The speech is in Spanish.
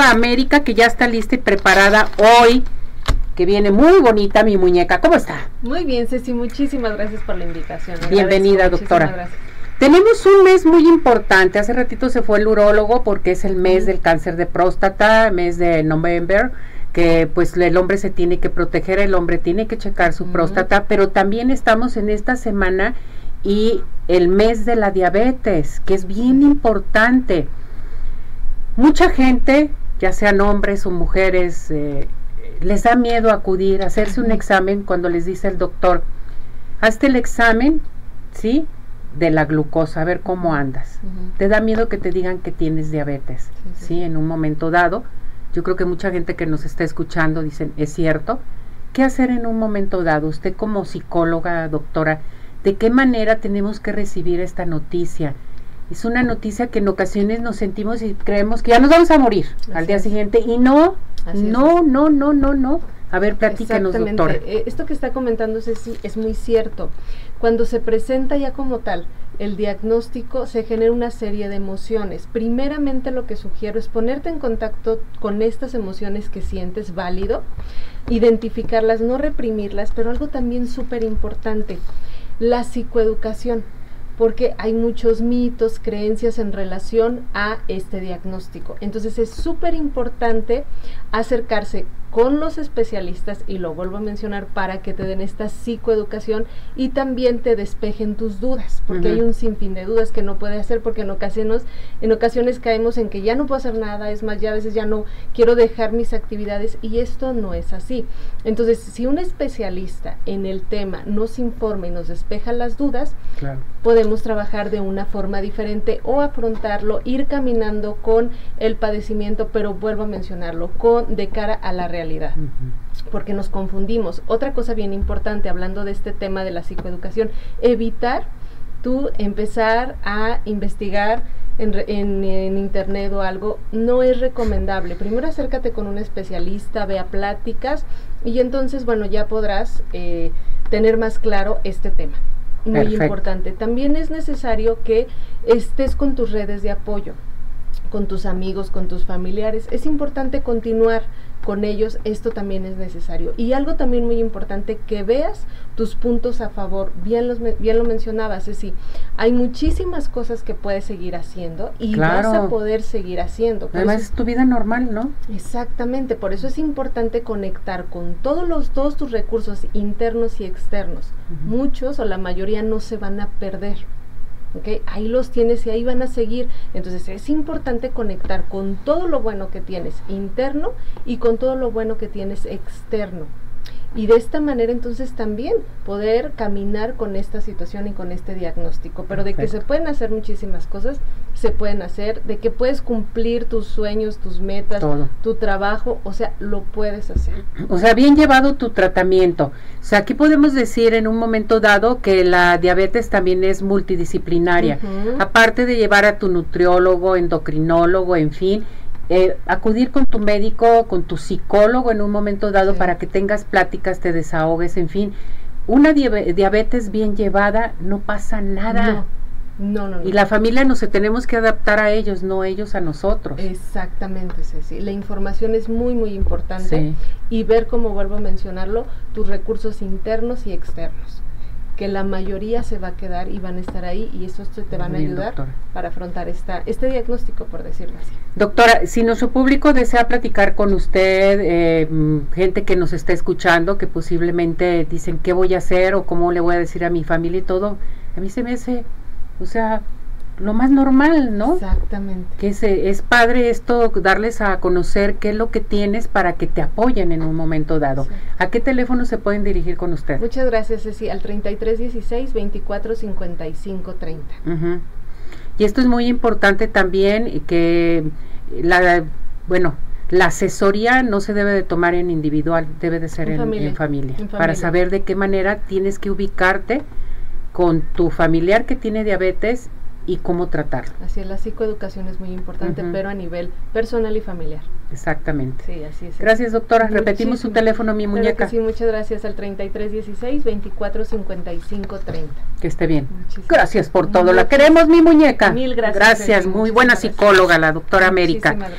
América que ya está lista y preparada hoy, que viene muy bonita mi muñeca. ¿Cómo está? Muy bien, Ceci, muchísimas gracias por la invitación. Bienvenida, doctora. Tenemos un mes muy importante. Hace ratito se fue el urólogo porque es el mes del cáncer de próstata, mes de noviembre, que pues el hombre se tiene que proteger, el hombre tiene que checar su próstata, pero también estamos en esta semana y el mes de la diabetes, que es bien importante. Mucha gente, ya sean hombres o mujeres, eh, les da miedo acudir a hacerse un examen cuando les dice el doctor, hazte el examen, ¿sí? De la glucosa, a ver cómo andas. Te da miedo que te digan que tienes diabetes, sí, En un momento dado. Yo creo que mucha gente que nos está escuchando dicen, es cierto. ¿Qué hacer en un momento dado? Usted como psicóloga, doctora, ¿de qué manera tenemos que recibir esta noticia? Es una noticia que en ocasiones nos sentimos y creemos que ya nos vamos a morir al día siguiente y no, no, no, no, no, no. A ver, platícanos. Eh, esto que está comentando Ceci es muy cierto. Cuando se presenta ya como tal el diagnóstico, se genera una serie de emociones. Primeramente lo que sugiero es ponerte en contacto con estas emociones que sientes válido, identificarlas, no reprimirlas, pero algo también súper importante, la psicoeducación porque hay muchos mitos, creencias en relación a este diagnóstico. Entonces es súper importante acercarse con los especialistas, y lo vuelvo a mencionar, para que te den esta psicoeducación y también te despejen tus dudas, porque hay un sinfín de dudas que no puede hacer, porque en ocasiones, en ocasiones caemos en que ya no puedo hacer nada, es más, ya a veces ya no quiero dejar mis actividades, y esto no es así. Entonces, si un especialista en el tema nos informa y nos despeja las dudas, podemos trabajar de una forma diferente o afrontarlo, ir caminando con el padecimiento, pero vuelvo a mencionarlo, con de cara a la realidad porque nos confundimos. Otra cosa bien importante, hablando de este tema de la psicoeducación, evitar tú empezar a investigar en, internet o algo, no es recomendable. Primero acércate con un especialista, vea pláticas y entonces, bueno, ya podrás eh, tener más claro este tema. Muy importante. También es necesario que estés con tus redes de apoyo con tus amigos, con tus familiares. Es importante continuar con ellos, esto también es necesario. Y algo también muy importante, que veas tus puntos a favor. Bien, los, bien lo mencionabas, es decir, hay muchísimas cosas que puedes seguir haciendo y vas a poder seguir haciendo. Además es tu vida normal, ¿no? Exactamente, por eso es importante conectar con todos, los, todos tus recursos internos y externos. Muchos o la mayoría no se van a perder. ¿Okay? Ahí los tienes y ahí van a seguir. Entonces es importante conectar con todo lo bueno que tienes interno y con todo lo bueno que tienes externo y de esta manera entonces también poder caminar con esta situación y con este diagnóstico. Pero de que se pueden hacer muchísimas cosas, se pueden hacer, de que puedes cumplir tus sueños, tus metas, tu trabajo, o sea, lo puedes hacer. O sea, bien llevado tu tratamiento. O sea, aquí podemos decir en un momento dado que la diabetes también es multidisciplinaria. Aparte de llevar a tu nutriólogo, endocrinólogo, en fin, eh, acudir con tu médico, con tu psicólogo en un momento dado para que tengas pláticas, te desahogues, en fin. Una diabetes bien llevada no pasa nada. No. No, Y la familia no se tenemos que adaptar a ellos, no ellos a nosotros. Exactamente, Ceci. La información es muy, muy importante. Y ver, como vuelvo a mencionarlo, tus recursos internos y externos que la mayoría se va a quedar y van a estar ahí y eso te van a ayudar para afrontar esta, este diagnóstico, por decirlo así. Doctora, si nuestro público desea platicar con usted, eh, gente que nos está escuchando, que posiblemente dicen qué voy a hacer o cómo le voy a decir a mi familia y todo, a mí se me hace, o sea, lo más normal, ¿no? Exactamente. Que es, es padre esto, darles a conocer qué es lo que tienes para que te apoyen en un momento dado. ¿A qué teléfono se pueden dirigir con usted? Muchas gracias, Ceci, al 3316 2455 30. Y esto es muy importante también que la, bueno, la asesoría no se debe de tomar en individual, debe de ser en, familia, en familia, para saber de qué manera tienes que ubicarte con tu familiar que tiene diabetes y cómo tratarlo. Así es, la psicoeducación es muy importante, pero a nivel personal y familiar. Exactamente. Sí, así es. Gracias, doctora. Repetimos su teléfono, mi muñeca. sí, muchas gracias al 3316 245530. Que esté bien. Gracias por todo. La queremos, mi muñeca. Mil gracias. Gracias, muy buena psicóloga, la doctora América.